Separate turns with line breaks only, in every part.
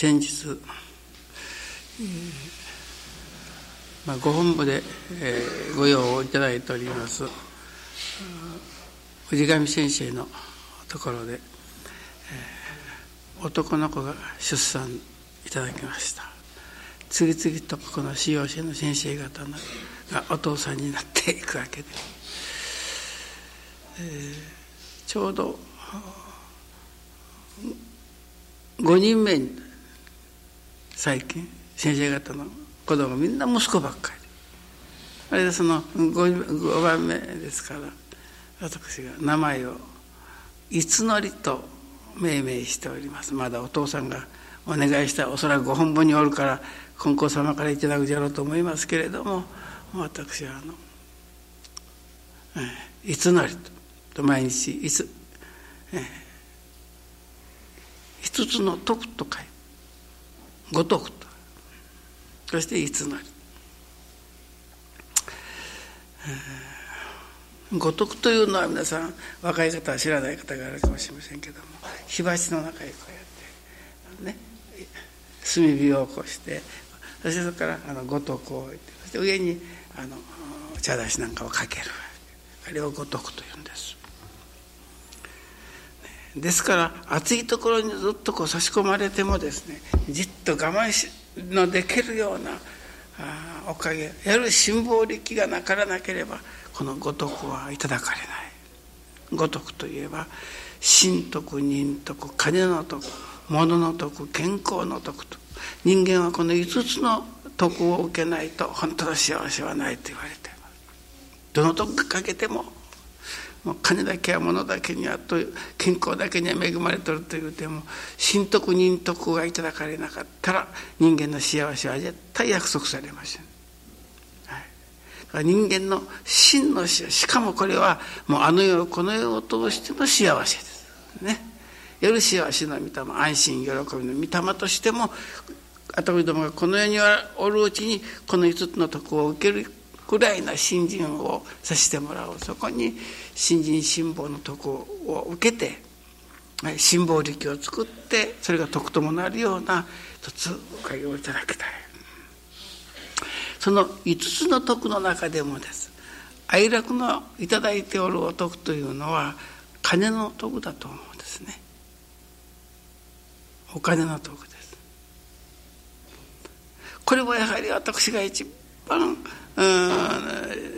先日、まあ、ご本部で、えー、ご用をいただいております氏神先生のところで、えー、男の子が出産いただきました。次々とこの使用者の先生方がお父さんになっていくわけで、えー、ちょうど5人目に最近先生方の子供みんな息子ばっかり。あれでその 5, 5番目ですから私が名前を「いつのり」と命名しております。まだお父さんがお願いしたおそらくご本部におるから金光様からいただくじゃろうと思いますけれども私はあの「いつのり」と毎日いつ、えー一つの徳と書いて五徳と。そしていつなり。五徳というのは皆さん若い方は知らない方があるかもしれませんけども火鉢の中へこうやってね炭火を起こしてそしてそこからあの五徳を置いてそして上にあの茶出しなんかをかけるあれを五徳というんです。ですから暑いところにずっとこう差し込まれてもですねじっと我慢しのできるようなあおかげやる辛抱力がなからなければこの五徳はいただかれない。五徳といえば心徳忍徳金の徳物の徳健康の徳と。人間はこの5つの徳を受けないと本当の幸せはないと言われています。どの徳かけてももう金だけは物だけにはと健康だけには恵まれとるというても神徳忍徳がいただかれなかったら人間の幸せは絶対約束されません。はい、人間の真の幸せしかもこれはもうあの世この世を通しての幸せです。ね。夜幸せの御霊安心喜びの御霊としても頭どもがこの世におるうちにこの5つの徳を受けるぐらいな信心をさせてもらう。そこに新人辛抱の徳を受けて辛抱力を作ってそれが徳ともなるような一つおかげをいただきたい。その5つの徳の中でもです。愛楽の頂いておるお徳というのは金の徳だと思うんですね。お金の徳です。これもやはり私が一番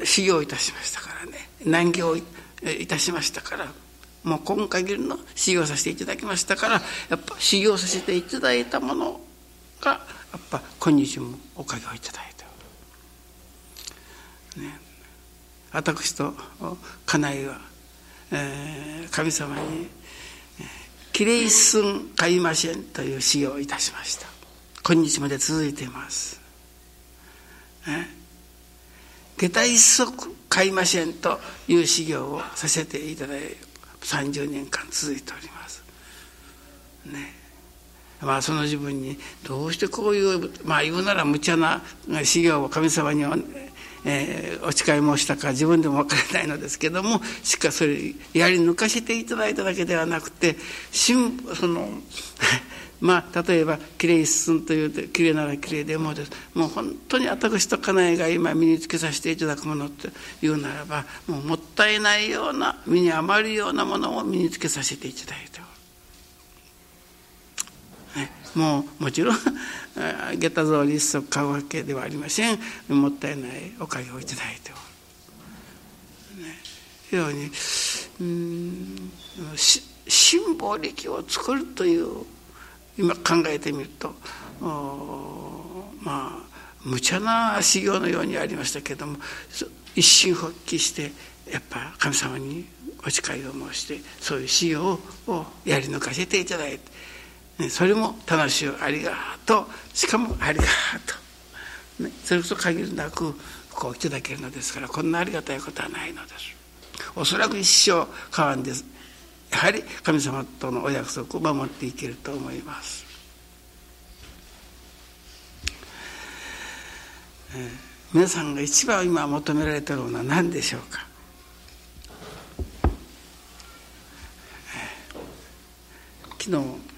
修行いたしましたからね。難行いたしましたから。もう今限りの修行させていただきましたからやっぱ修行させていただいたものがやっぱ今日もおかげをいただいた、ね、私と家内は、えー、神様に「きれいすん買いません」という修行をいたしました。今日まで続いています、ね。下駄一足買いませんという修行をさせていただいて30年間続いております。ね。まあその自分にどうしてこういうまあ言うなら無茶な修行を神様にえー、お誓い申したか自分でも分からないのですけどもしかそれやり抜かしていただいただけではなくてそのまあ例えば「きれい進ん」というきれいならきれいでもですもう本当に私と家内が今身につけさせていただくものというならばもうもったいないような身に余るようなものを身につけさせていただいてね、もうもちろん 下駄草履一足買うわけではありません。もったいないおかげをいただいておる、ね、ようにうん辛抱力を作るという今考えてみるとまあ無茶な修行のようにありましたけれども一心発起してやっぱ神様にお誓いを申してそういう修行をやり抜かせていただいて、それも楽しいありがとう。しかもありがとう、ね、それこそ限りなくこういただけるのですからこんなありがたいことはないのです。おそらく一生変わんです。やはり神様とのお約束を守っていけると思います。えー、皆さんが一番今求められているのは何でしょうか、えー、昨日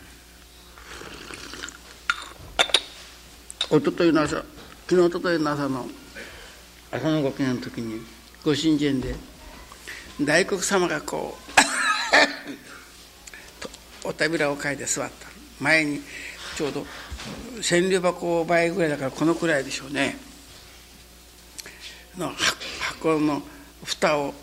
おとといの朝昨日おとといの朝の朝のご記念の時にご神前で大黒様がこう お扉を書いて座った。前にちょうど千両箱倍ぐらいだからこのくらいでしょうね。の箱の蓋を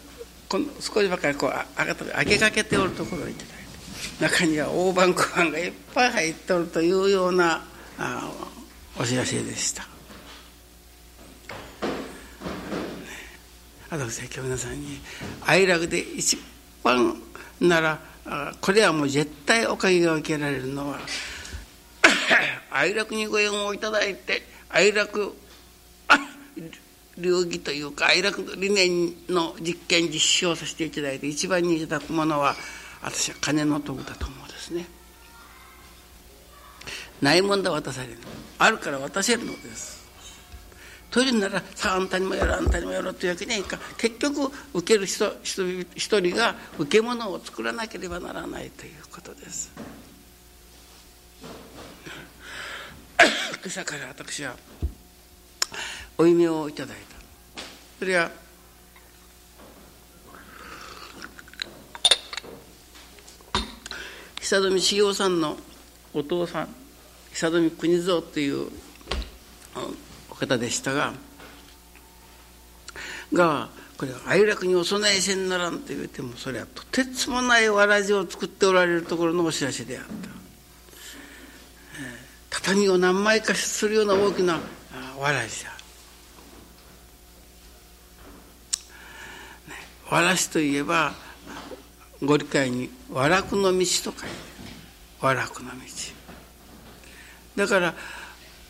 この少しばかりこう開けかけておるところにいただいて中には大判小判がいっぱい入っておるというようなあお知らせでした。私は今日皆さんに愛楽で一番ならこれはもう絶対おかげが受けられるのは 愛楽にご縁をいただいて愛楽流儀というか愛楽理念の実験実施をさせていただいて一番にいただくものは私は金の徳だと思うんですね。ないもんだ渡されるあるから渡せるのです。というならさああんたにもやろあんたにもやろうというわけにはいか結局受ける人一人が受け物を作らなければならないということです。今朝から私はお夢をいただいた。それは久富茂雄さんのお父さん。久富国蔵というお方でしたががこれ哀楽にお供えせんならんと言うてもそれはとてつもないわらじを作っておられるところのお知らせであった。畳を何枚かするような大きなわらじだ。わらしといえばご理解に「和楽の道」と書いて和楽の道。だから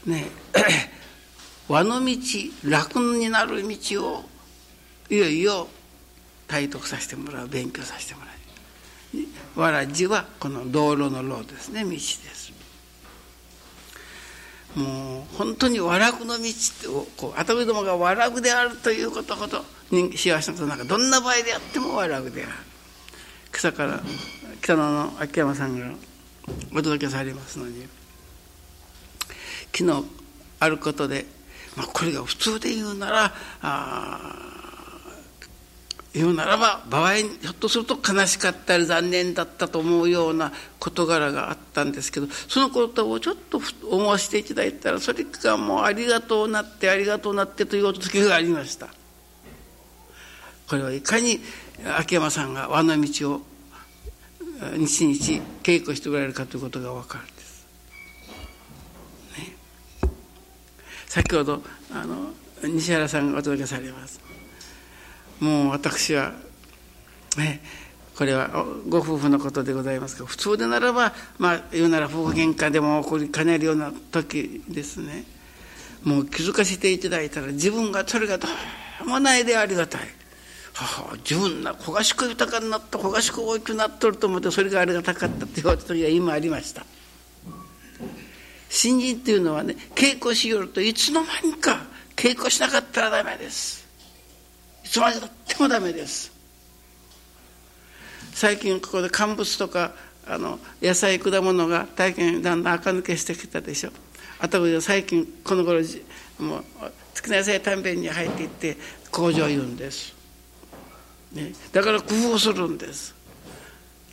ね和の道楽になる道をいよいよ体得させてもらう勉強させてもらうわらじはこの道路の路ですね道です。もう本当に和楽の道ってこう頭どもが和楽であるということほど幸せなことなんかどんな場合であっても和楽である。草から北野の秋山さんがお届けされますのに昨日あることで、まあ、これが普通で言うならあ言うならば場合にひょっとすると悲しかったり残念だったと思うような事柄があったんですけどそのことをちょっと思わせていただいたらそれがもうありがとうなってありがとうなってという時がありました。これはいかに秋山さんが和の道を日々稽古しておられるかということが分かるんです、ね、先ほどあの西原さんがお届けされます。もう私はねこれはご夫婦のことでございますが普通でならばまあ言うなら夫婦喧嘩でも起こりかねるような時ですね。もう気づかせていただいたら自分がそれがどうもないでありがたい。は自分な焦がしく豊かになった焦がしく大きくなっとると思ってそれがありがたかったっていう時が今ありました。新人っていうのはね稽古しよるといつの間にか稽古しなかったらダメです。いつまでたってもダメです。最近ここで乾物とかあの野菜果物が大変だんだん垢抜けしてきたでしょ。あと最近この頃もう月の野菜短弁に入っていって工場を言うんです、ね、だから工夫するんです。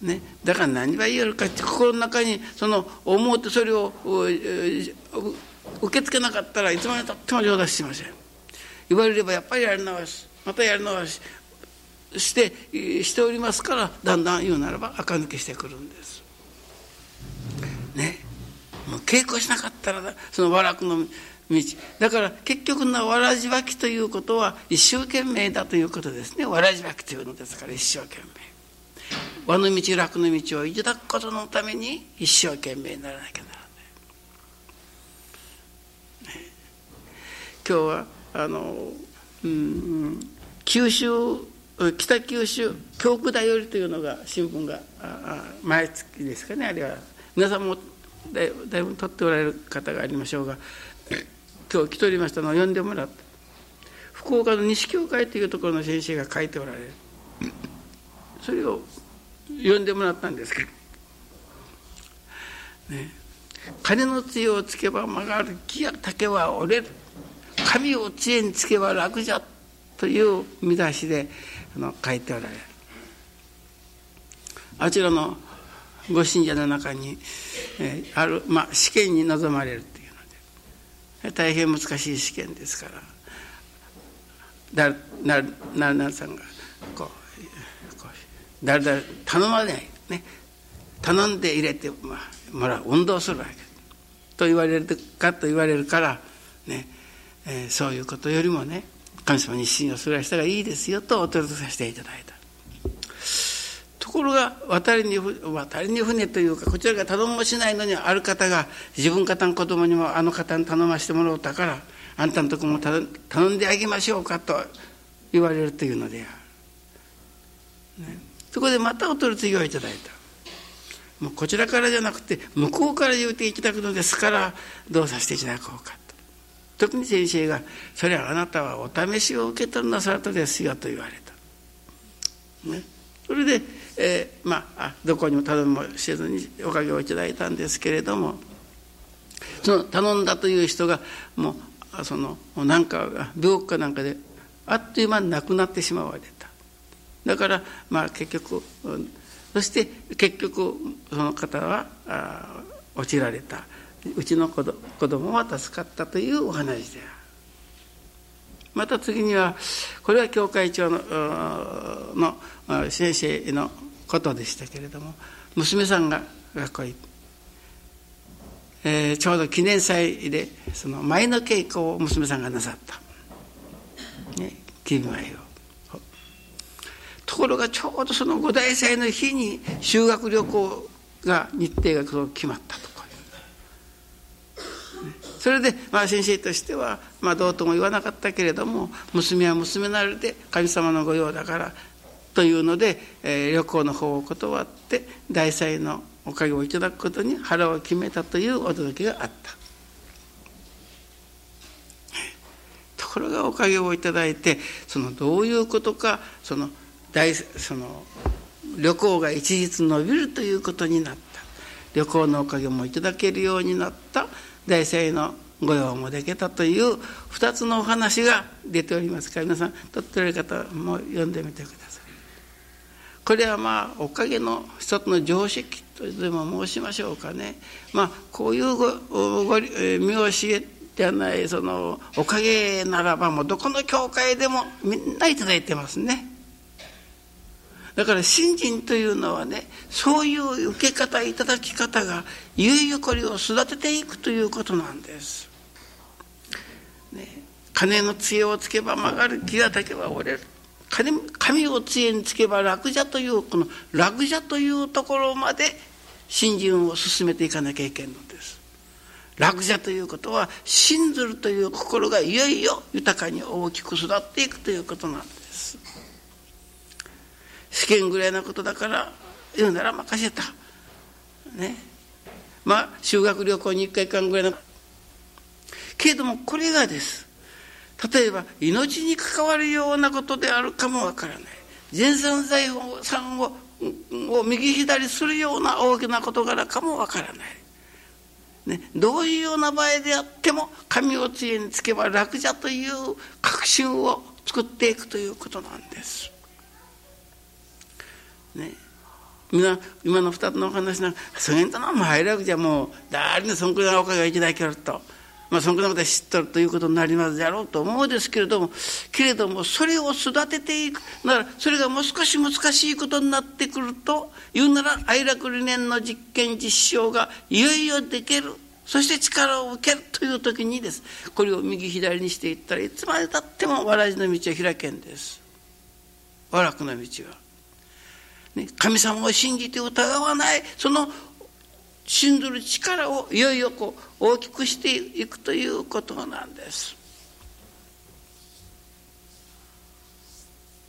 ね、だから何が言えるかって心の中にその思うてそれを受け付けなかったらいつまでたっても上達しません。言われればやっぱりやり直すまたやり直ししてしておりますからだんだん言うならば垢抜けしてくるんです。ね。もう稽古しなかったらその和楽の道。だから結局のわらじわきということは一生懸命だということですね。わらじわきというのですから一生懸命。和の道楽の道をいただくことのために一生懸命にならなきゃならない、ね、今日はあのうん九州北九州京区だよりというのが新聞が毎月ですかね。あるいは皆さんもだいだいぶ取っておられる方がありましょうが 今日来ておりましたのを読んでもらって福岡の西教会というところの先生が書いておられる。それを読んでもらったんですけど、ね、金の杖をつけば曲がる木や竹は折れる。神を杖につけば楽じゃという見出しであの書いておられる。あちらのご信者の中に、えー、ある、まあ、試験に臨まれるというので。大変難しい試験ですから。だなななさんがこう誰々頼まれないね。頼んで入れて、もらう運動するわけと言われるかと言われるからね、えー、そういうことよりもね神様に信用する人がいいですよとお取りさせていただいた。ところが渡りに渡りに船というかこちらが頼もしないのにある方が自分方の子供にもあの方に頼ましてもらおうたからあんたのとこも頼んであげましょうかと言われるというのである、ね、そこでまたお取り次ぎをいただいた。もうこちらからじゃなくて向こうから言うていただくのですからどうさせていただこうかと。特に先生が「それはあなたはお試しを受け取るなさるとですよ」と言われた、ね、それで、えー、まあどこにも頼みもせずにおかげをいただいたんですけれどもその頼んだという人がもうそのなんか病気かなんかであっという間に亡くなってしまうわれただからまあ結局そして結局その方は落ちられた。うちの子供は助かったというお話である。また次にはこれは教会長のの先生のことでしたけれども娘さんが学校にえー、ちょうど記念祭でその舞の稽古を娘さんがなさった、ね、木舞を。ところがちょうどその五大祭の日に修学旅行が日程が決まったとかそれで、まあ、先生としては、まあ、どうとも言わなかったけれども娘は娘なりで神様の御用だからというので、えー、旅行の方を断って大祭のおかげをいただくことに腹を決めたという驚きがあった。ところがおかげをいただいてそのどういうことかその大その旅行が一日伸びるということになった旅行のおかげもいただけるようになった大聖の御用もできたという2つのお話が出ておりますから皆さん取っておられる方も読んでみてください。これはまあおかげの一つの常識とでも申しましょうかね。まあこういうごご見教えではないそのおかげならばもうどこの教会でもみんな頂いてますね。だから信心というのはねそういう受け方いただき方がいよいよこれを育てていくということなんです。ね、金の杖をつけば曲がる木が竹は折れる神神を杖につけば楽じゃというこの楽じゃというところまで信心を進めていかなきゃいけないのです。楽じゃということは信ずるという心がいよいよ豊かに大きく育っていくということなんです。試験ぐらいのことだから言うなら任せた。ね。まあ修学旅行に1回間ぐらいの。けれどもこれがです。例えば命に関わるようなことであるかもわからない。全産財産をを右左するような大きな事柄かもわからない、ね、どういうような場合であっても神を杖につけば楽じゃという確信を作っていくということなんです。ね今今の2つのお話なんかそげんとなも入るわけじゃもう誰にそんくらいおかげがいただけると。まあ、そんくらいのことは知っとるということになりますだろうと思うですけれどもけれどもそれを育てていくならそれがもう少し難しいことになってくると言うなら愛楽理念の実験実証がいよいよできるそして力を受けるという時にですこれを右左にしていったらいつまでたってもわらじの道は開けんです和楽の道は。ね、神様を信じて疑わないその信ずる力をいよいよこう大きくしていくということなんです。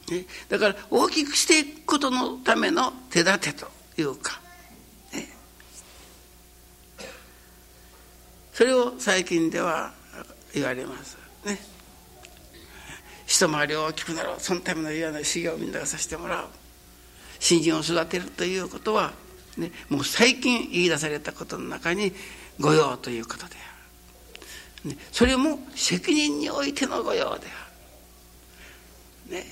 ね、だから大きくしていくことのための手立てというか、ね、それを最近では言われますね。一回り大きくなろうそのための嫌な修行をみんながさせてもらう。新人を育てるということはね、もう最近言い出されたことの中に御用ということである、ね、それも責任においての御用である、ね、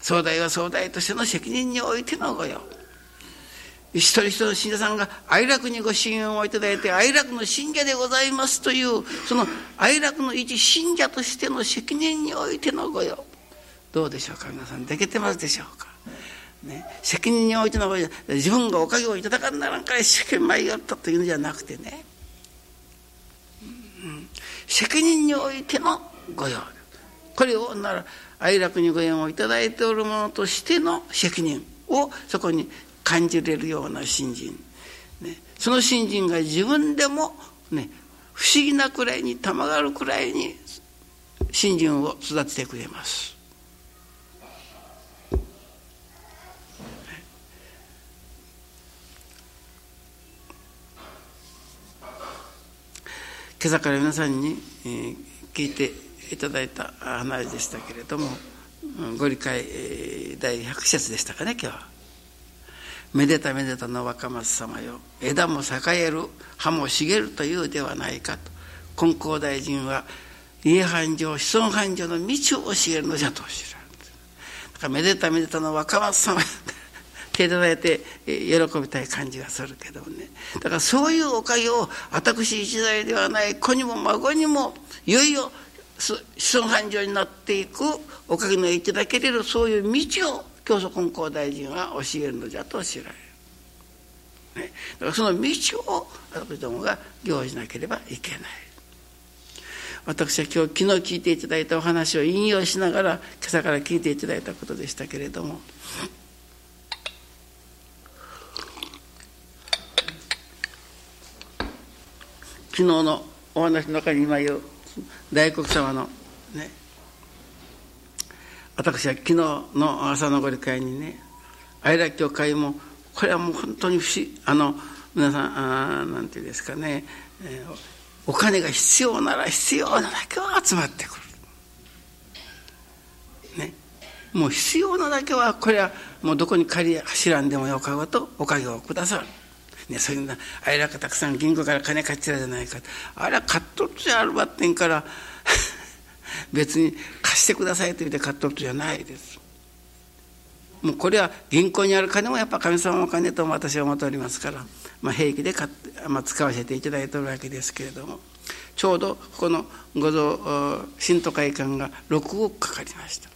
総大は総大としての責任においての御用。一人一人の信者さんが愛楽にご信用をいただいて愛楽の信者でございますというその愛楽の一信者としての責任においての御用。どうでしょうか皆さん。できてますでしょうか。ね、責任においての場合自分がおかげをいただかんならんから一生懸命やったというのじゃなくてね、うん、責任においての御用。これをなら愛楽にご縁をいただいておる者としての責任をそこに感じれるような信心、ね、その信心が自分でも、ね、不思議なくらいにたまがるくらいに信心を育ててくれます。今朝から皆さんに、えー、聞いていただいた話でしたけれどもご理解、えー、第100節でしたかね今日は。めでためでたの若松様よ。枝も栄える葉も茂るというではないかと。金光大臣は家繁盛子孫繁盛の道を教えるのじゃとおっしゃるだからめでためでたの若松様手伝えて喜びたい感じがするけどね。だからそういうおかげを私一代ではない子にも孫にもいよいよ子孫繁盛になっていくおかげのいただけれるそういう道を教祖根高大臣は教えるのじゃと知られる、ね、だからその道を私どもが行じなければいけない。私は今日昨日聞いていただいたお話を引用しながら今朝から聞いていただいたことでしたけれども。昨日のお話の中に今言う大黒様のね私は昨日の朝のご理解にね愛楽教会もこれはもう本当に不思あの皆さんあなんていうんですかね、えー、お金が必要なら必要なだけは集まってくる。ね。もう必要なだけはこれはもうどこに借り走らんでもよかごとおかげをくださる。ね、そういうなあれらかたくさん銀行から金買ってたじゃないか。あれは買っとるじゃあるばってんから。別に貸してくださいと言って買っとるじゃないです。もうこれは銀行にある金もやっぱ神様の金と私は思っておりますから、まあ、平気で買って、まあ、使わせていただいてるわけですけれども。ちょうどこの五蔵新都会館が6億かかりました。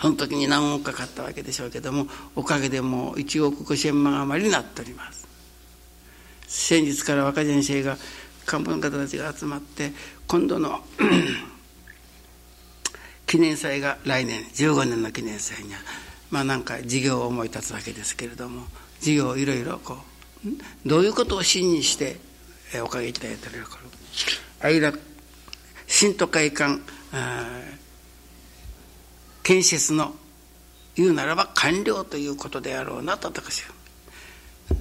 その時に何億かかったわけでしょうけどもおかげでもう1億5千万余りになっております。先日から若先生が幹部の方たちが集まって今度の 記念祭が来年15年の記念祭にはまあなんか事業を思い立つわけですけれども事業をいろいろこうどういうことを真にしておかげいただいてるのか。間新都会館建設の言うならば完了ということであろうなと私は、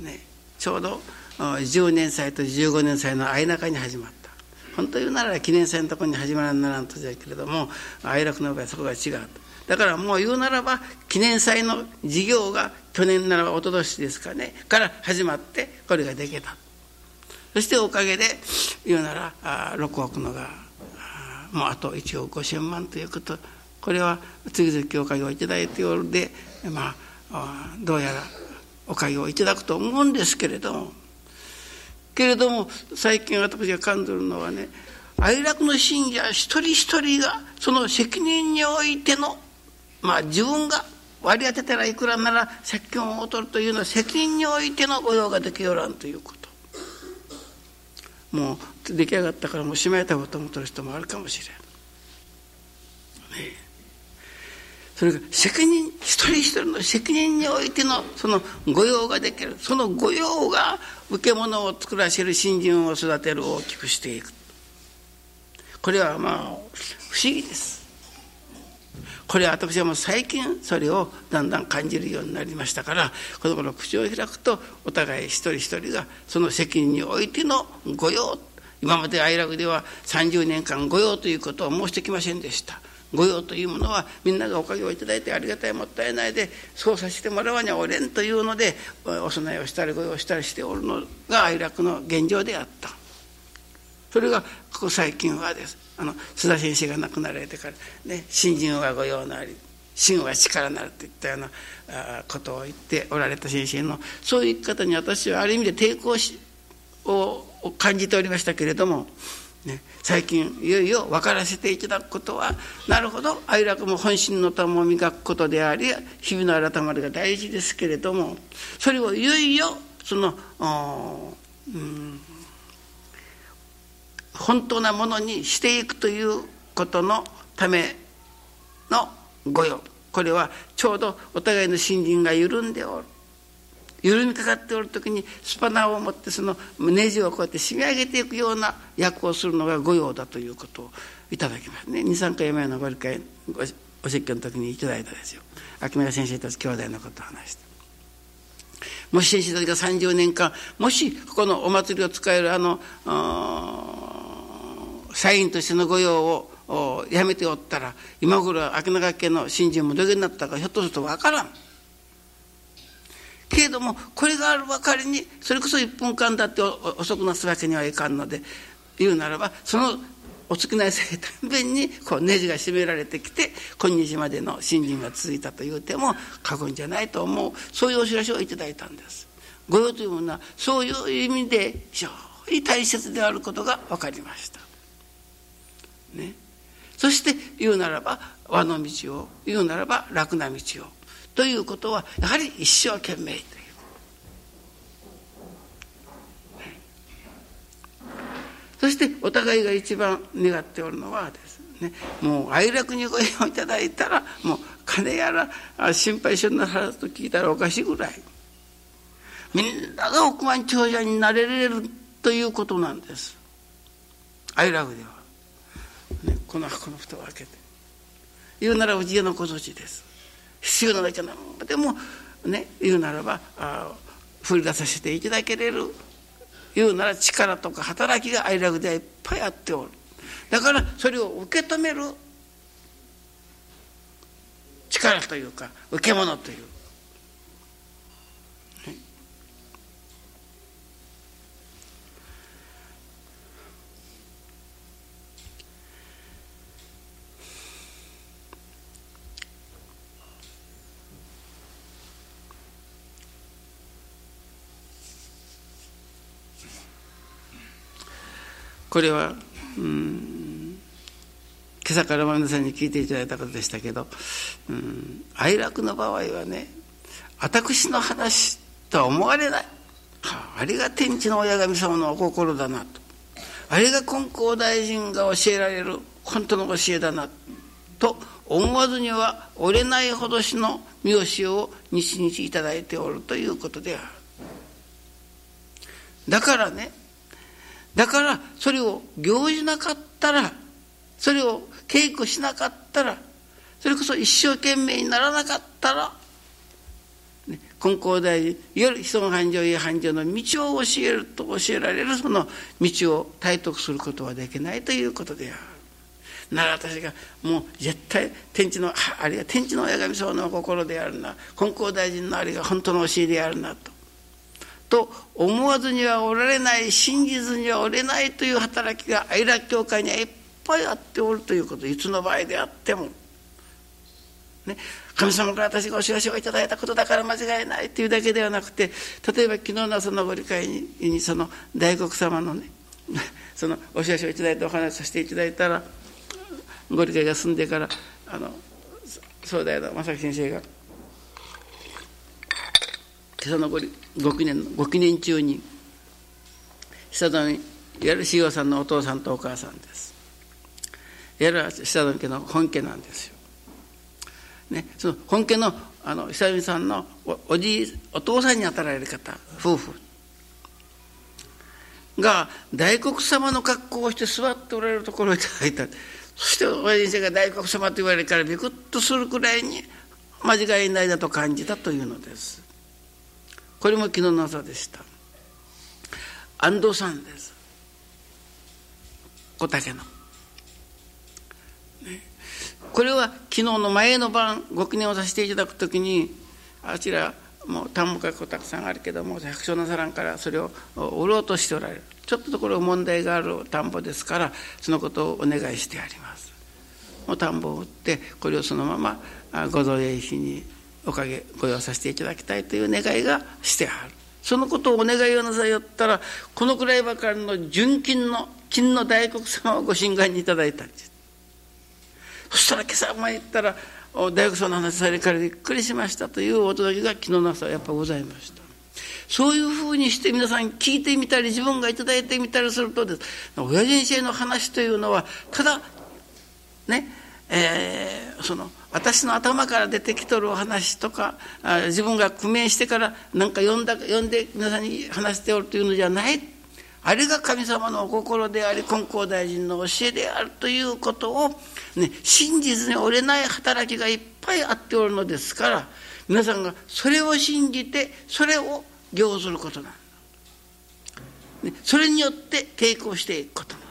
ね、ちょうど10年祭と15年祭の間中に始まった。本当言うなら記念祭のところに始まらんならんとじゃけれども哀楽の場合はそこが違うだからもう言うならば記念祭の事業が去年ならばおととしですかねから始まってこれができた。そしておかげで言うなら6億のがもうあと1億5千万ということこれは次々教会をいただいておるでまあどうやらおかげをいただくと思うんですけれども。けれども最近私が感じるのはね愛楽の信者一人一人がその責任においてのまあ自分が割り当てたらいくらなら説教を取るというのは責任においての御用ができよらんということ。もう出来上がったからもうしまいたいと思ってる人もあるかもしれん。ねそれが責任一人一人の責任においてのその御用ができるその御用が受け物を作らせる新人を育てる大きくしていく。これはまあ不思議です。これは私はもう最近それをだんだん感じるようになりましたからこの頃口を開くとお互い一人一人がその責任においての御用今まで愛楽では30年間御用ということを申してきませんでした。御用というものはみんながおかげをいただいてありがたいもったいないでそうさせてもらわにゃおれんというのでお供えをしたり御用をしたりしておるのが哀楽の現状であったそれがここ最近はですあの須田先生が亡くなられてからね新人は御用なり真は力なるといったようなことを言っておられた先生のそういう生き方に私はある意味で抵抗しを感じておりましたけれどもね、最近いよいよ分からせていただくことはなるほど哀楽も本心の玉を磨くことであり日々の改まりが大事ですけれどもそれをいよいよその、うん、本当なものにしていくということのための御用。これはちょうどお互いの信心が緩んでおる。緩みかかっておる時にスパナを持ってそのネジをこうやって締め上げていくような役をするのが御用だということをいただきますね23回前のご理解お説教の時にいただいたですよ秋村先生たち兄弟のことを話してもし先生たちが30年間もしここのお祭りを使えるあの社員としての御用をやめておったら今頃秋永家の新人もどげになったかひょっとすると分からん。けれどもこれがあるばかりにそれこそ1分間だって遅くなすわけにはいかんので言うならばそのお付き合いされたんびにこうネジが締められてきて今日までの信心が続いたというても過言じゃないと思うそういうお知らせをいただいたんです。御用というものはそういう意味で非常に大切であることが分かりました。ね、そして言うならば和の道を言うならば楽な道をということはやはり一生懸命という。そしてお互いが一番願っておるのはですねもう哀楽にご縁をいただいたらもう金やら心配性なさらずと聞いたらおかしいぐらい。みんなが億万長者になれるということなんです。哀楽では、ね、この箱の蓋を開けて。言うならうち家の小槌です。必要なだけ何でもね言うならばあ振り出させていただけれる言うなら力とか働きが愛楽ではいっぱいあっておる。だからそれを受け止める力というか受け物というこれは、うん、今朝から皆さんに聞いていただいたことでしたけど、うん、哀楽の場合はね私の話とは思われない、はあ、あれが天地の親神様のお心だなと。あれが金光大臣が教えられる本当の教えだなと。思わずには折れないほどしの見教を日々いただいておるということである。だからねだからそれを行じなかったらそれを稽古しなかったらそれこそ一生懸命にならなかったら、ね、金光大臣いわゆる人の繁盛や繁盛の道を教えると教えられるその道を体得することはできないということである。なら私がもう絶対天地のあれが天地の親神様の心であるな金光大臣のあれが本当の教えであるなとと思わずにはおられない信じずにはおれないという働きが愛楽教会にはいっぱいあっておるということいつの場合であっても。ね、神様から私がお知らせをいただいたことだから間違いないというだけではなくて例えば昨日の朝のご理解にその大黒様のね そのお知らせをいただいてお話しさせていただいたらご理解が済んでからあの総大の正樹先生が今朝のご記念ご記念中に久殿いわゆる塩さんのお父さんとお母さんですいわゆる久殿家の本家なんですよ。ね、その本家のあの久臣さんのおじいお父さんにあたられる方夫婦が大黒様の格好をして座っておられるところをいただいたそしておじい先生が大黒様と言われるからビクッとするくらいに間違いないだと感じたというのです。これも昨日の朝でした。安藤さんです。小竹の、ね、これは昨日の前の晩ご記念をさせていただくときにあちらもう田んぼがたくさんあるけども百姓のサランからそれを売ろうとしておられる。ちょっとところ問題がある田んぼですからそのことをお願いしてあります。もう田んぼを売ってこれをそのままご造営費におかげご用させていただきたいという願いがしてある。そのことをお願いをなさいよったらこのくらいばかりの純金の金の大黒様をご神願にいただいたんです。そしたら今朝前行ったら大学生の話されからびっくりしましたというお届けが昨日の朝やっぱございました。そういうふうにして皆さん聞いてみたり自分が頂いてみたりするとです。親人生の話というのはただねえー、その私の頭から出てきとるお話とか自分が工面してから何か読んだ読んで皆さんに話しておるというのじゃない。あれが神様のお心であり金光大臣の教えであるということを、ね、真実に折れない働きがいっぱいあっておるのですから皆さんがそれを信じてそれを行することなんだ、ね、それによって抵抗していくことなんだ、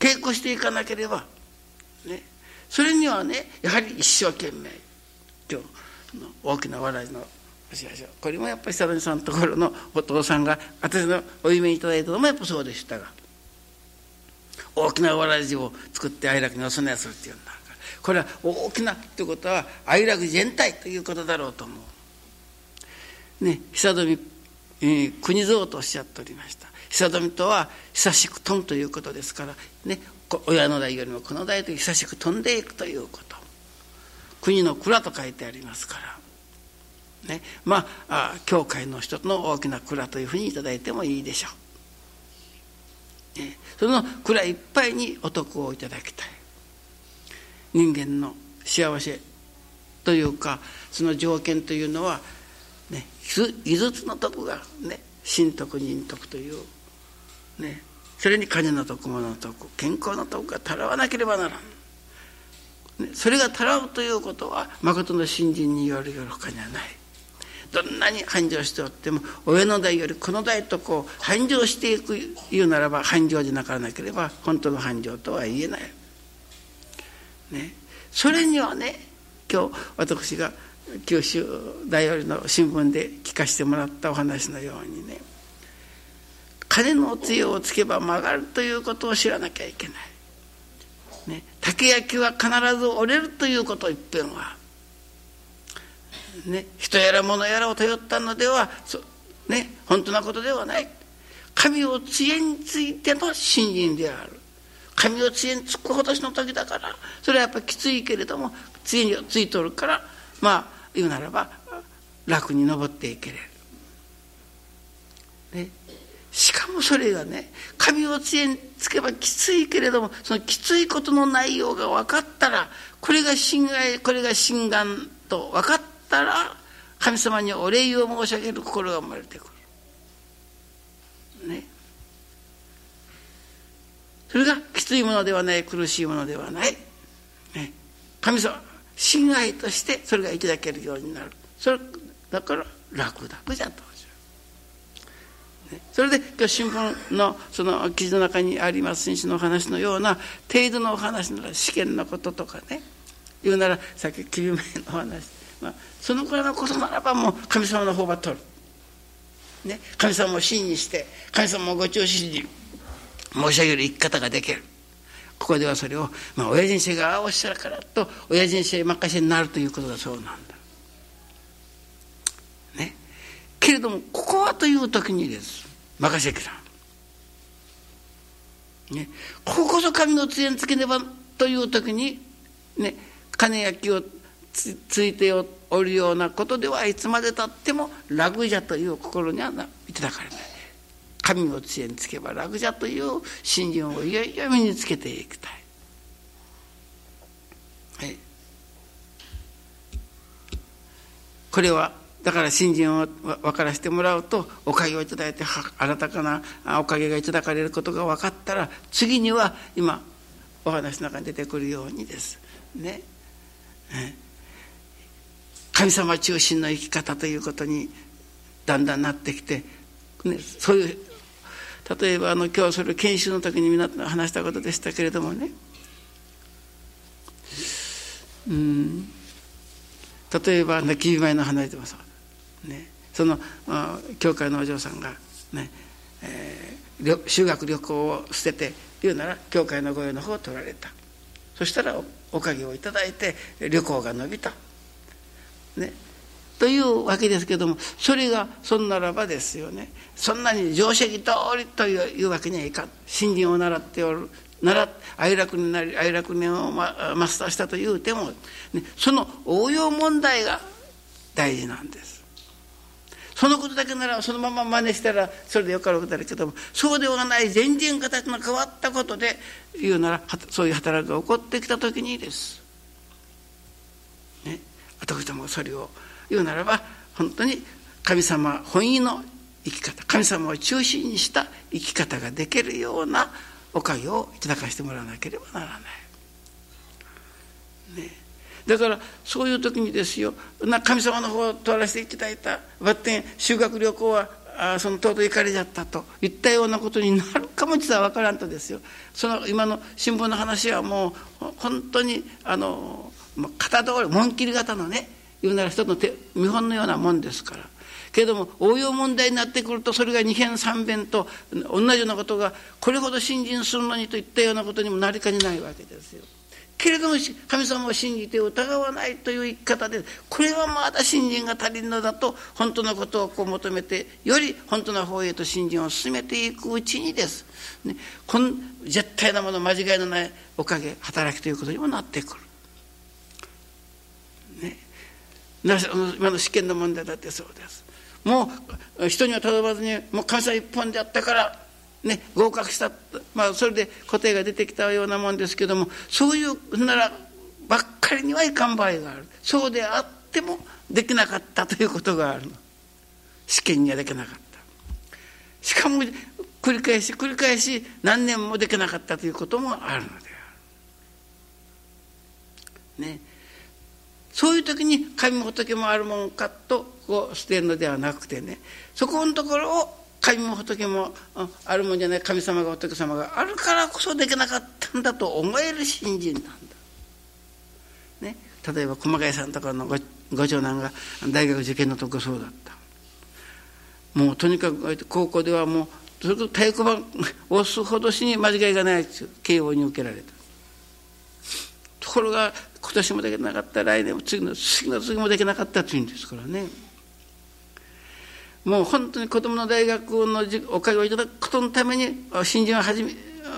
抵抗していかなければ、ね、それにはねやはり一生懸命。今日大きな笑いのこれもやっぱり久谷さんのところのお父さんが私のお夢いただいたのもやっぱそうでしたが。大きなわらじを作って愛楽にお供えするっていうんだから。これは大きなということは愛楽全体ということだろうと思う。ね。久富、えー、国蔵とおっしゃっておりました。久富とは久しく飛むということですからね親の代よりもこの代と久しく飛んでいくということ。国の蔵と書いてありますから。ね、まあ教会の一つの大きな蔵というふうに頂いてもいいでしょう、ね、その蔵いっぱいにお得をいただきたい。人間の幸せというかその条件というのは、ね、5つの徳がね神徳人徳という、ね、それに金の徳物の徳健康の徳がたらわなければならん、ね、それがたらうということは誠の信心によるよるかにはないどんなに繁盛しておっても上の代よりこの代とこう繁盛していく言うならば繁盛でなからなければ本当の繁盛とは言えない。ね、それにはね今日私が九州大よりの新聞で聞かせてもらったお話のようにね金の強をつけば曲がるということを知らなきゃいけない。ね、竹焼きは必ず折れるということをいっぺんはね、人やら物やらを頼ったのではそね、本当なことではない神を杖についての信心である神を杖につくほどしの時だからそれはやっぱきついけれども杖についとるからまあ言うならば楽に登っていけれる。ね、しかもそれがね神を杖につけばきついけれどもそのきついことの内容が分かったらこれが心外これが心眼と分かったら神様にお礼を申し上げる心が生まれてくる。ね。それがきついものではない苦しいものではない。ね、神様親愛としてそれがいただけるようになる。それだから楽楽じゃと。それで今日新聞のその記事の中にあります選手の話のような程度のお話なら試験のこととかね。言うならさっき救命のお話。まあ、そのくらいのことならばもう神様の方ば取る、ね、神様を信にして神様をご調子に申し上げる生き方ができる。ここではそれを、まあ、親人生がああおっしゃるからと親人生任せになるということだそうなんだ。けれどもここはという時にです任せきら。ね、こここそ神の杖につけねばという時に、ね、金焼きをつついておるようなことではいつまでたっても楽じゃという心にはないただかれない神を知恵につけば楽じゃという信心をいよいよ身につけていきたい。はい、これはだから信心を分からせてもらうとおかげをいただいて新たかなおかげがいただかれることが分かったら次には今お話の中に出てくるようにです。ね。ね。神様中心の生き方ということにだんだんなってきて、ね、そういう例えばあの今日それ研修の時にみんな話したことでしたけれどもね。うん。例えば泣き見舞いの花でもそう。ねその教会のお嬢さんがね、えー、修学旅行を捨てて言うなら教会の御用の方を取られた。そしたらおかげをいただいて旅行が伸びた。ねというわけですけどもそれがそんならばですよねそんなに常識通りというわけにはいかん。信心を習っておる。習愛楽になり愛楽念をマスターしたというても、ね、その応用問題が大事なんです。そのことだけならそのまま真似したらそれでよかろうだけどもそうではない全然形の変わったことで言うならそういう働きが起こってきた時にです。ね、私どもそれを言うならば本当に神様本意の生き方神様を中心にした生き方ができるようなおかげをいただかせてもらわなければならない。ね、だからそういう時にですよ神様の方を通らせていただいたバッテン修学旅行はあそのとうとう行かれちゃったといったようなことになるかも実は分からんとですよその今の新聞の話はもう本当にあの型通り紋切り型のね言うなら一つの手見本のようなもんですからけれども応用問題になってくるとそれが二辺三辺と同じようなことがこれほど信心するのにといったようなことにもなりかねないわけですよ。けれども神様を信じて疑わないという生き方でこれはまだ信心が足りんのだと本当のことをこう求めてより本当の方へと信心を進めていくうちにです、ね、この絶対なもの間違いのないおかげ働きということにもなってくる。ね、今の試験の問題だってそうです。もう人には頼まずにもう神様一本であったからね合格したまあそれで答えが出てきたようなもんですけどもそういうならばっかりにはいかん場合がある。そうであってもできなかったということがあるの。試験にはできなかった。しかも繰り返し繰り返し何年もできなかったということもあるのである。ね。そういう時に神仏もあるもんかとこう捨てるのではなくてね。そこのところを神も仏もあるもんじゃない神様が仏様があるからこそできなかったんだと思える信心なんだ。ね、例えば駒谷さんとかのご長男が大学受験のとこそうだった。もうとにかく高校ではもうそれと太鼓判を押すほどしに間違いがない慶応に受けられた。ところが今年もできなかった来年も次の次の次もできなかったというんですからね。もう本当に子供の大学のおかげをいただくことのために新人を始め,、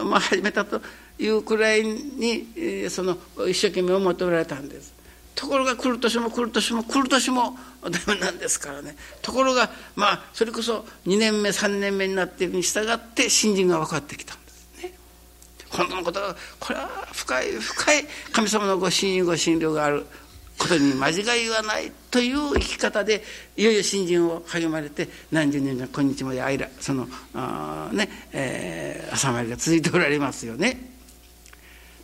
まあ、始めたというくらいにその一生懸命思っておられたんです。ところが来る年も来る年も来る年もダメなんですからね。ところがまあそれこそ2年目3年目になっていくに従って新人が分かってきたんですね。本当のことはこれは深い深い神様のご信用ご信慮がある。ことに間違いはないという生き方でいよいよ新人を励まれて何十年間今日まで間そのあねえー、朝まりが続いておられますよね。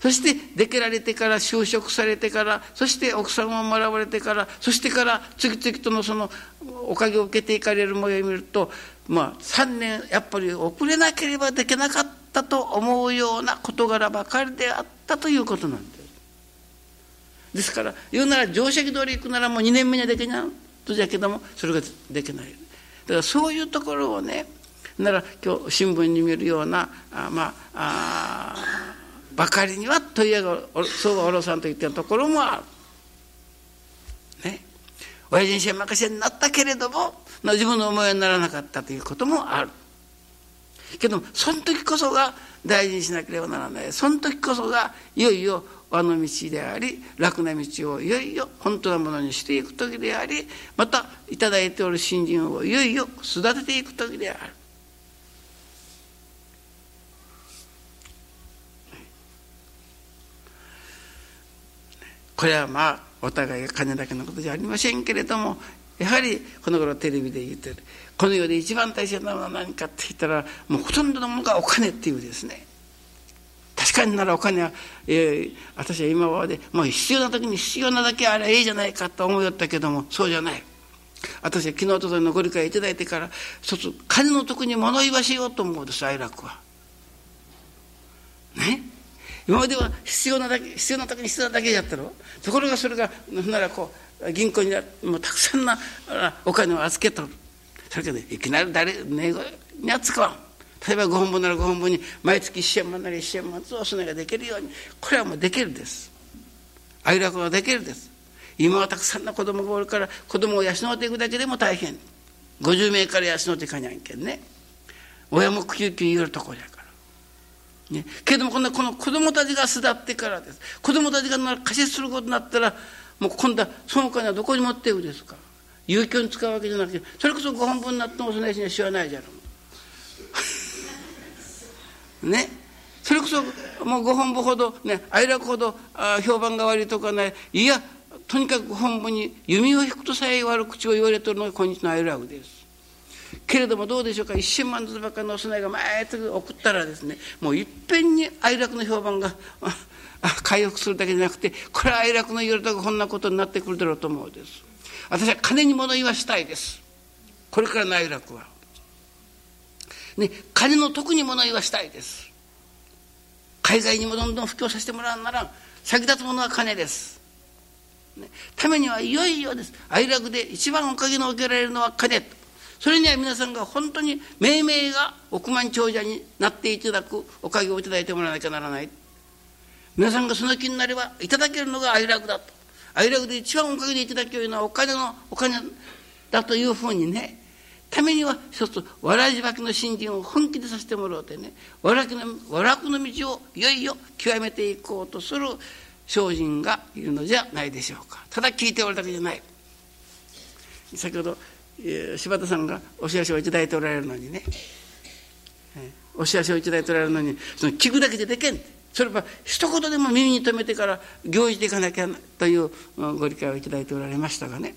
そして出けられてから就職されてからそして奥さんをもらわれてからそしてから次々とのそのおかげを受けていかれる模様を見るとまあ3年やっぱり遅れなければできなかったと思うような事柄ばかりであったということなんです。ですから言うなら定石通り行くならもう2年目にはできないとじゃけどもそれができないだからそういうところをねなら今日新聞に見るようなあまあばかりには問屋がそうはおろさんと言ってるところもある。ね。親父に幸せになったけれども自分の思いにならなかったということもある。けどその時こそが大事にしなければならないその時こそがいよいよ和の道であり楽な道をいよいよ本当なものにしていく時でありまた頂いておる信心をいよいよ育てていく時である。これはまあお互いが金だけのことじゃありませんけれどもやはりこの頃テレビで言ってるこの世で一番大切なものは何かって言ったらもうほとんどのものがお金っていうですね確かにならお金は、えー、私は今までもう必要な時に必要なだけあればいいじゃないかと思いよったけどもそうじゃない。私は昨日とのご理解いただいてから一つ金の徳に物言わしようと思うんです哀楽は。ね？今までは必要なだけ必要な時に必要なだけやったろ。ところがそれがならこう銀行にもうたくさんなお金を預けとるそれけどいきなり誰ねには使わん。例えば5本分なら5本分に毎月1000万なら1000万ずつお供えができるようにこれはもうできるです。哀楽はできるです。今はたくさんの子供がおるから子供を養っていくだけでも大変。50名から養っていかにゃんけんね。親も救急言えるところやから。ね、けどもこんなこの子供たちが巣立ってからです。子供たちが貸しすることになったらもう今度はそのお金はどこに持っていくですか。有給に使うわけじゃなくてそれこそご本分になってもそのやしにはしわないじゃろね。それこそもうご本部ほどね哀楽ほど評判が悪いとかね。いやとにかく本部に弓を引くとさえ悪口を言われてるのが今日の哀楽です。けれどもどうでしょうか。1000万ずつばかりのお供えが毎月送ったらですねもういっぺんに哀楽の評判が回復するだけじゃなくてこれは哀楽の言われたがこんなことになってくるだろうと思うんです。私は金に物言わしたいです。これからの哀楽は。ね金の得に物言わしたいです。海外にもどんどん布教させてもらうなら先立つものは金です。ね、ためにはいよいよです。哀楽で一番おかげの受けられるのは金。それには皆さんが本当に命名が億万長者になっていただくおかげをいただいてもらわなきゃならない。皆さんがその気になればいただけるのが哀楽だと。哀楽で一番おかげでいただけるのはお金のお金だというふうにねためには一つわらじばきの信心を本気でさせてもらうてねわらきのわらくの道をいよいよ極めていこうとする精進がいるのじゃないでしょうか。ただ聞いておるだけじゃない。先ほど柴田さんがお知らせを頂いておられるのにね。お知らせを頂いておられるのにその聞くだけででけん。それは一言でも耳に留めてから行事でいかなきゃというご理解を頂いておられましたがね。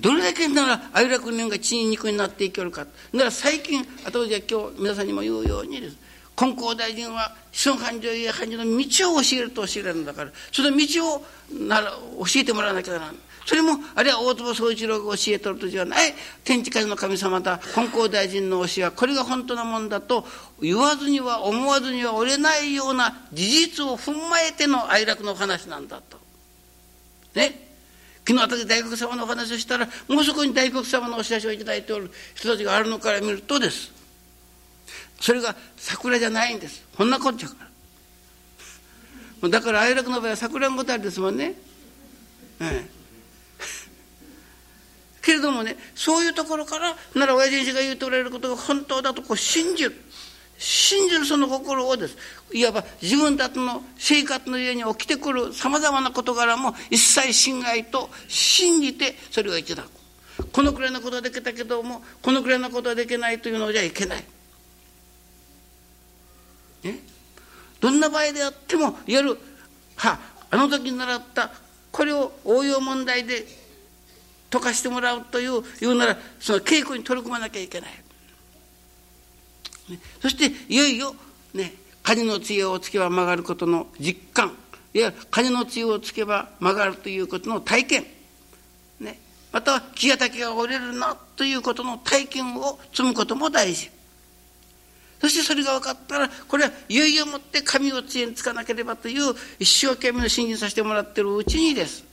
どれだけなら哀楽人が血肉になっていけるか。なら最近後で今日皆さんにも言うようにです。金光大臣は子孫繁盛や繁盛の道を教えると教えられるんだから。その道をなら教えてもらわなきゃならないそれもあるいは大坪宗一郎が教えとるとじゃない。天地界の神様だ。金光大臣の教えはこれが本当のもんだと言わずには思わずには折れないような事実を踏まえての哀楽の話なんだと。ね。昨日私大黒様のお話をしたらもうそこに大黒様のお知らせを頂いておる人たちがあるのから見るとです。それが桜じゃないんです。こんなこっちゃから。だから哀楽の場合は桜んごたりですもんね、ええ。けれどもねそういうところからなら親父が言うておられることが本当だとこう信じる。信じるその心をです。いわば自分たちの生活の家に起きてくるさまざまな事柄も一切信頼と信じてそれをいただく。このくらいのことはできたけどもこのくらいのことはできないというのじゃいけない。ね、どんな場合であってもいわゆるはあの時習ったこれを応用問題で溶かしてもらうという言うならその稽古に取り組まなきゃいけない、そしていよいよね金の杖をつけば曲がることの実感。いや金の杖をつけば曲がるということの体験、ね、または木や竹が折れるなということの体験を積むことも大事。そしてそれが分かったらこれはいよいよもって神を杖につかなければという一生懸命の信心させてもらってるうちにです。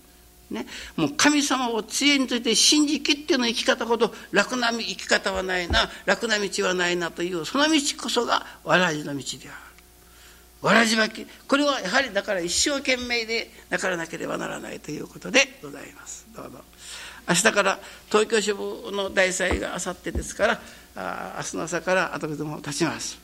ね、もう神様を知恵について信じきっての生き方ほど楽な生き方はないな楽な道はないなというその道こそがわらじの道である。わらじ巻き。これはやはりだから一生懸命でなからなければならないということでございます。どうぞ。明日から東京支部の大祭があさってですからあ明日の朝から後でも立ちます。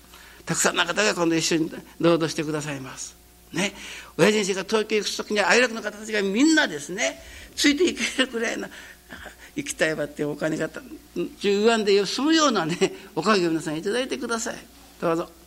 たくさんの方が今度一緒に労働してくださいます。ね親父先生が東京行く時には哀楽の方たちがみんなですねついていけるくらいの行きたいわってお金が言わんで済むようなねおかげを皆さん頂いてくださいどうぞ。